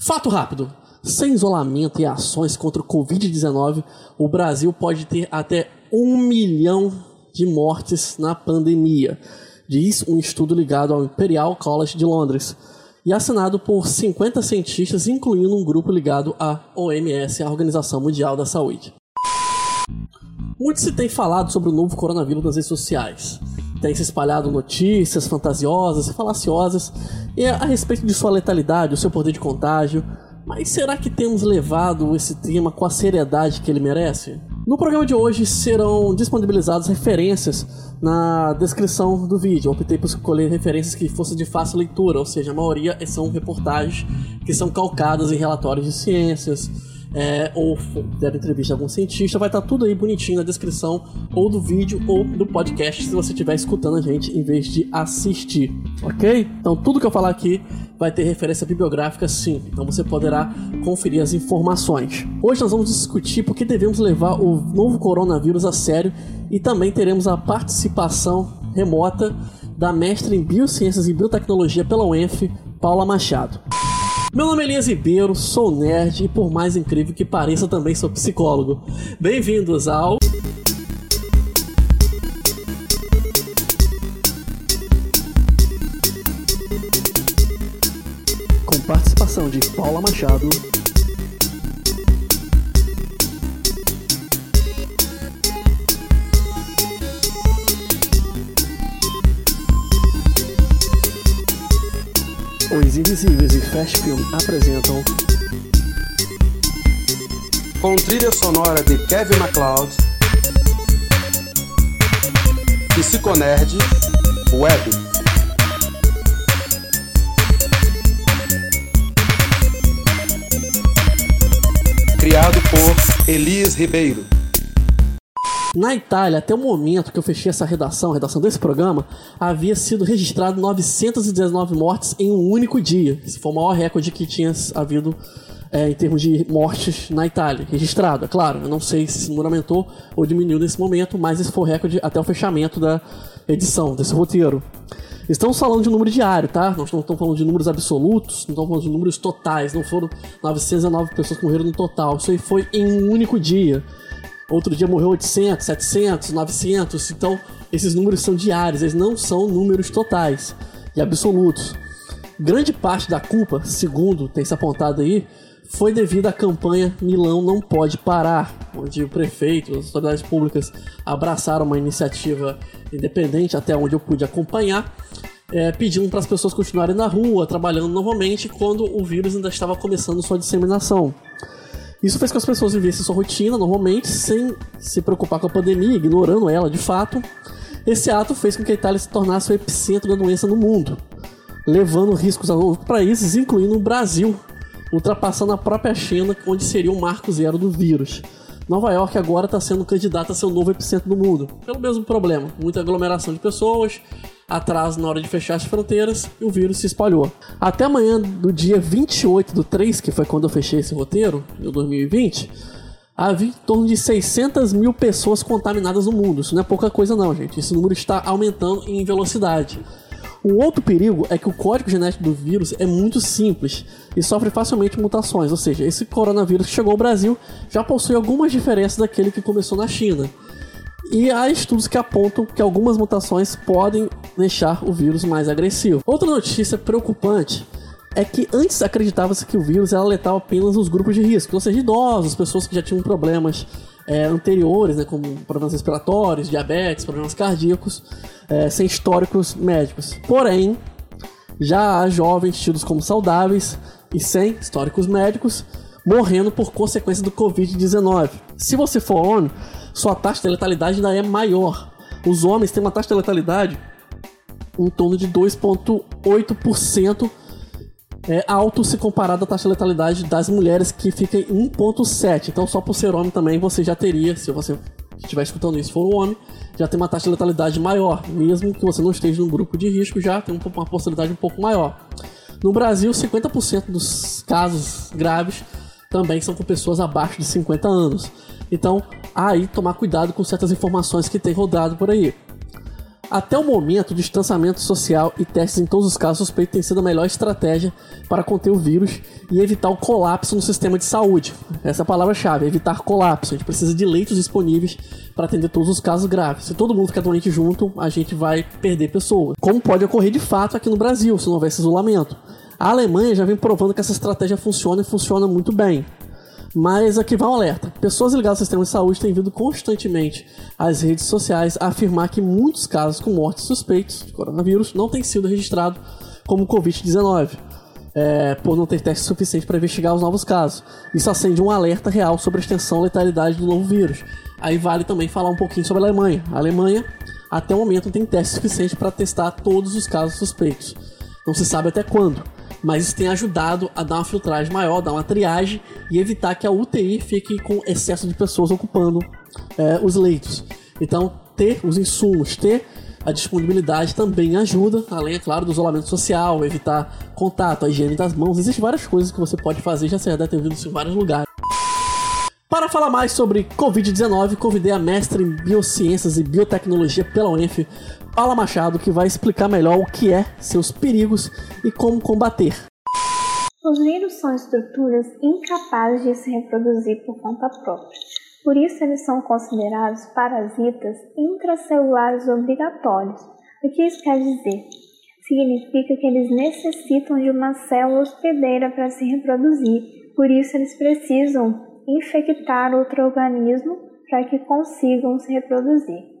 Fato rápido: sem isolamento e ações contra o Covid-19, o Brasil pode ter até um milhão de mortes na pandemia, diz um estudo ligado ao Imperial College de Londres e assinado por 50 cientistas, incluindo um grupo ligado à OMS, a Organização Mundial da Saúde. Muito se tem falado sobre o novo coronavírus nas redes sociais. Tem se espalhado notícias fantasiosas e falaciosas a respeito de sua letalidade, o seu poder de contágio. Mas será que temos levado esse tema com a seriedade que ele merece? No programa de hoje serão disponibilizadas referências na descrição do vídeo. Eu optei por escolher referências que fossem de fácil leitura, ou seja, a maioria são reportagens que são calcadas em relatórios de ciências, é, ou der entrevista de algum cientista, vai estar tudo aí bonitinho na descrição, ou do vídeo ou do podcast, se você estiver escutando a gente em vez de assistir, ok? Então tudo que eu falar aqui vai ter referência bibliográfica sim, então você poderá conferir as informações. Hoje nós vamos discutir por que devemos levar o novo coronavírus a sério e também teremos a participação remota da mestre em Biociências e Biotecnologia pela UENF, Paula Machado. Meu nome é Elias Ribeiro, sou nerd e por mais incrível que pareça também sou psicólogo. Bem-vindos ao com participação de Paula Machado, Os Invisíveis e Fast Film apresentam com trilha sonora de Kevin MacLeod, Psiconerd Web. Criado por Elias Ribeiro. Na Itália, até o momento que eu fechei essa redação, a redação desse programa, havia sido registrado 919 mortes em um único dia. Esse foi o maior recorde que tinha havido é, em termos de mortes na Itália, registrado, é claro. Eu não sei se esse número aumentou ou diminuiu nesse momento, mas esse foi o recorde até o fechamento da edição, desse roteiro. Estamos falando de número diário, tá? Nós não estamos falando de números absolutos, não estamos falando de números totais. Não foram 909 pessoas que morreram no total. Isso aí foi em um único dia. Outro dia morreu 800, 700, 900. Então, esses números são diários, eles não são números totais e absolutos. Grande parte da culpa, segundo tem se apontado aí, foi devido à campanha Milão Não Pode Parar, onde o prefeito, as autoridades públicas abraçaram uma iniciativa independente, até onde eu pude acompanhar, é, pedindo para as pessoas continuarem na rua, trabalhando novamente, quando o vírus ainda estava começando sua disseminação. Isso fez com que as pessoas vivessem sua rotina normalmente, sem se preocupar com a pandemia, ignorando ela de fato. Esse ato fez com que a Itália se tornasse o epicentro da doença no mundo, levando riscos a outros países, incluindo o Brasil, ultrapassando a própria China, onde seria o marco zero do vírus. Nova York agora está sendo candidata a ser o novo epicentro do mundo, pelo mesmo problema, muita aglomeração de pessoas, atraso na hora de fechar as fronteiras e o vírus se espalhou. Até amanhã, do dia 28 do 3, que foi quando eu fechei esse roteiro, em 2020, havia em torno de 600 mil pessoas contaminadas no mundo. Isso não é pouca coisa não, gente. Esse número está aumentando em velocidade. Um outro perigo é que o código genético do vírus é muito simples e sofre facilmente mutações, ou seja, esse coronavírus que chegou ao Brasil já possui algumas diferenças daquele que começou na China. E há estudos que apontam que algumas mutações podem deixar o vírus mais agressivo. Outra notícia preocupante é que antes acreditava-se que o vírus era letal apenas nos grupos de risco, ou seja, idosos, pessoas que já tinham problemas é, anteriores, né, como problemas respiratórios, diabetes, problemas cardíacos, é, sem históricos médicos. Porém, já há jovens tidos como saudáveis e sem históricos médicos morrendo por consequência do Covid-19. Se você for homem, sua taxa de letalidade ainda é maior. Os homens têm uma taxa de letalidade em torno de 2,8% é alto se comparado à taxa de letalidade das mulheres que fica em 1.7. Então só por ser homem também você já teria, se você estiver escutando isso for um homem, já tem uma taxa de letalidade maior, mesmo que você não esteja num grupo de risco, já tem uma possibilidade um pouco maior. No Brasil, 50% dos casos graves também são com pessoas abaixo de 50 anos. Então, aí tomar cuidado com certas informações que tem rodado por aí. Até o momento, o distanciamento social e testes em todos os casos suspeitos têm sido a melhor estratégia para conter o vírus e evitar o colapso no sistema de saúde. Essa é a palavra-chave, evitar colapso. A gente precisa de leitos disponíveis para atender todos os casos graves. Se todo mundo ficar doente junto, a gente vai perder pessoas. Como pode ocorrer de fato aqui no Brasil, se não houvesse isolamento. A Alemanha já vem provando que essa estratégia funciona e funciona muito bem. Mas aqui vai um alerta: pessoas ligadas ao sistema de saúde têm vindo constantemente às redes sociais afirmar que muitos casos com mortes suspeitos de coronavírus não têm sido registrados como Covid-19. É, por não ter teste suficiente para investigar os novos casos. Isso acende um alerta real sobre a extensão e letalidade do novo vírus. Aí vale também falar um pouquinho sobre a Alemanha. A Alemanha, até o momento, não tem teste suficiente para testar todos os casos suspeitos. Não se sabe até quando mas isso tem ajudado a dar uma filtragem maior, dar uma triagem e evitar que a UTI fique com excesso de pessoas ocupando é, os leitos. Então, ter os insumos, ter a disponibilidade também ajuda, além, é claro, do isolamento social, evitar contato, a higiene das mãos. Existem várias coisas que você pode fazer, já você já deve ter visto isso em vários lugares. Para falar mais sobre Covid-19, convidei a mestre em Biociências e Biotecnologia pela UENF, Paula Machado, que vai explicar melhor o que é, seus perigos e como combater. Os vírus são estruturas incapazes de se reproduzir por conta própria. Por isso, eles são considerados parasitas intracelulares obrigatórios. O que isso quer dizer? Significa que eles necessitam de uma célula hospedeira para se reproduzir, por isso, eles precisam infectar outro organismo para que consigam se reproduzir.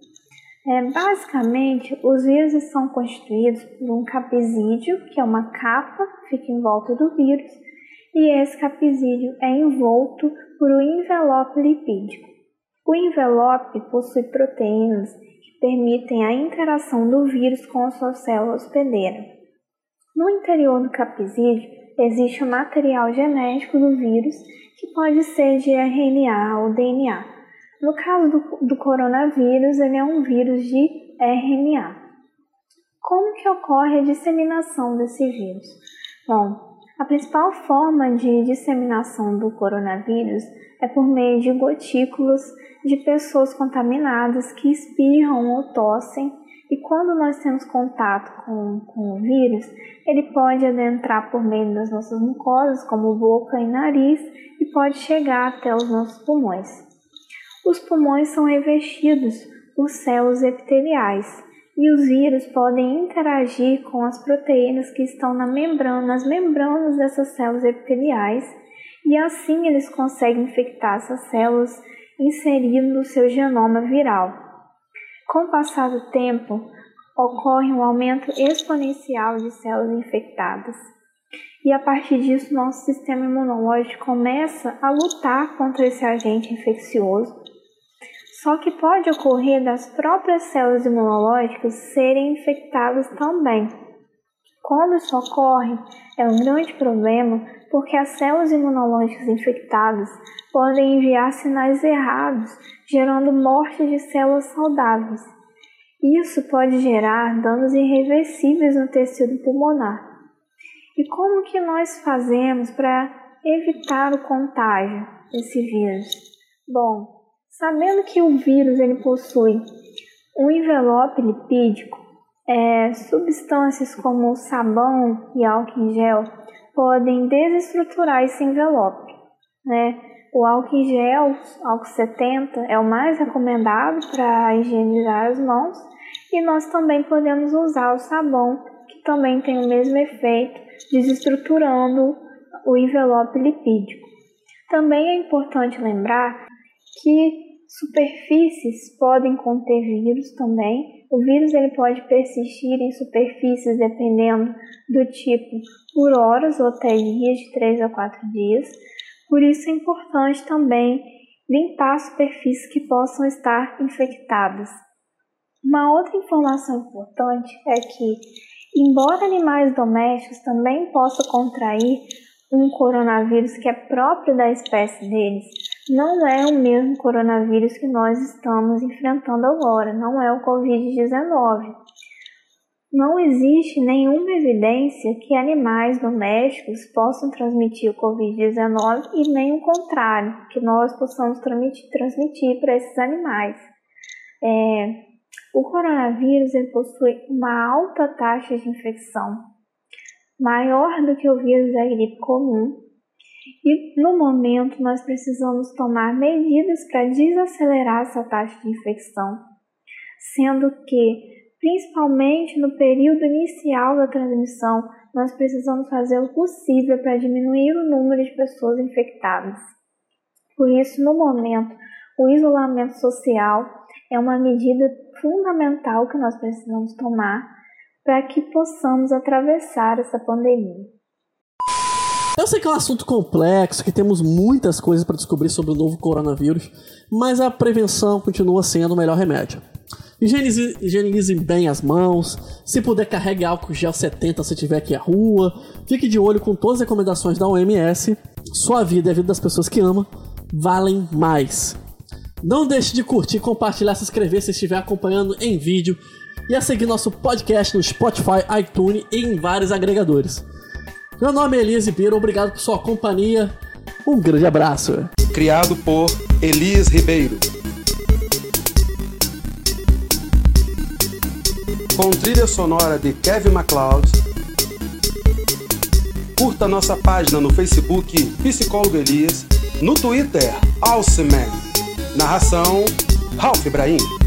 É, basicamente, os vírus são constituídos por um capsídeo, que é uma capa que fica em volta do vírus, e esse capsídeo é envolto por um envelope lipídico. O envelope possui proteínas que permitem a interação do vírus com a sua célula hospedeira. No interior do capsídeo existe o material genético do vírus, que pode ser de RNA ou DNA. No caso do, do coronavírus, ele é um vírus de RNA. Como que ocorre a disseminação desse vírus? Bom, a principal forma de disseminação do coronavírus é por meio de gotículas de pessoas contaminadas que espirram ou tossem e quando nós temos contato com, com o vírus, ele pode adentrar por meio das nossas mucosas, como boca e nariz, e pode chegar até os nossos pulmões. Os pulmões são revestidos por células epiteliais e os vírus podem interagir com as proteínas que estão na membrana, nas membranas dessas células epiteliais e assim eles conseguem infectar essas células inserindo o seu genoma viral. Com o passar do tempo, ocorre um aumento exponencial de células infectadas. E a partir disso, nosso sistema imunológico começa a lutar contra esse agente infeccioso. Só que pode ocorrer das próprias células imunológicas serem infectadas também. Quando isso ocorre, é um grande problema porque as células imunológicas infectadas podem enviar sinais errados, gerando morte de células saudáveis. Isso pode gerar danos irreversíveis no tecido pulmonar. E como que nós fazemos para evitar o contágio desse vírus? Bom, sabendo que o vírus ele possui um envelope lipídico, é, substâncias como sabão e álcool em gel podem desestruturar esse envelope. Né? O álcool gel, álcool 70, é o mais recomendado para higienizar as mãos e nós também podemos usar o sabão, que também tem o mesmo efeito, desestruturando o envelope lipídico. Também é importante lembrar que superfícies podem conter vírus também. O vírus ele pode persistir em superfícies dependendo do tipo por horas ou até dias, de 3 a 4 dias. Por isso é importante também limpar superfícies que possam estar infectadas. Uma outra informação importante é que, embora animais domésticos também possam contrair um coronavírus que é próprio da espécie deles, não é o mesmo coronavírus que nós estamos enfrentando agora, não é o Covid-19. Não existe nenhuma evidência que animais domésticos possam transmitir o Covid-19 e nem o contrário, que nós possamos transmitir, transmitir para esses animais. É, O coronavírus possui uma alta taxa de infecção, maior do que o vírus da gripe comum, e no momento nós precisamos tomar medidas para desacelerar essa taxa de infecção, sendo que, principalmente no período inicial da transmissão, nós precisamos fazer o possível para diminuir o número de pessoas infectadas. Por isso, no momento, o isolamento social é uma medida fundamental que nós precisamos tomar para que possamos atravessar essa pandemia. Eu sei que é um assunto complexo, que temos muitas coisas para descobrir sobre o novo coronavírus, mas a prevenção continua sendo o melhor remédio. Higienize, higienize bem as mãos, se puder carregue álcool gel 70 se tiver aqui à rua, fique de olho com todas as recomendações da OMS, sua vida e a vida das pessoas que ama valem mais. Não deixe de curtir, compartilhar, se inscrever se estiver acompanhando em vídeo e a seguir nosso podcast no Spotify, iTunes e em vários agregadores. Meu nome é Elias Ribeiro, obrigado por sua companhia. Um grande abraço. Criado por Elias Ribeiro. Com trilha sonora de Kevin MacLeod. Curta nossa página no Facebook Psicólogo Elias, no Twitter Alceman. Narração Ralph Ibrahim.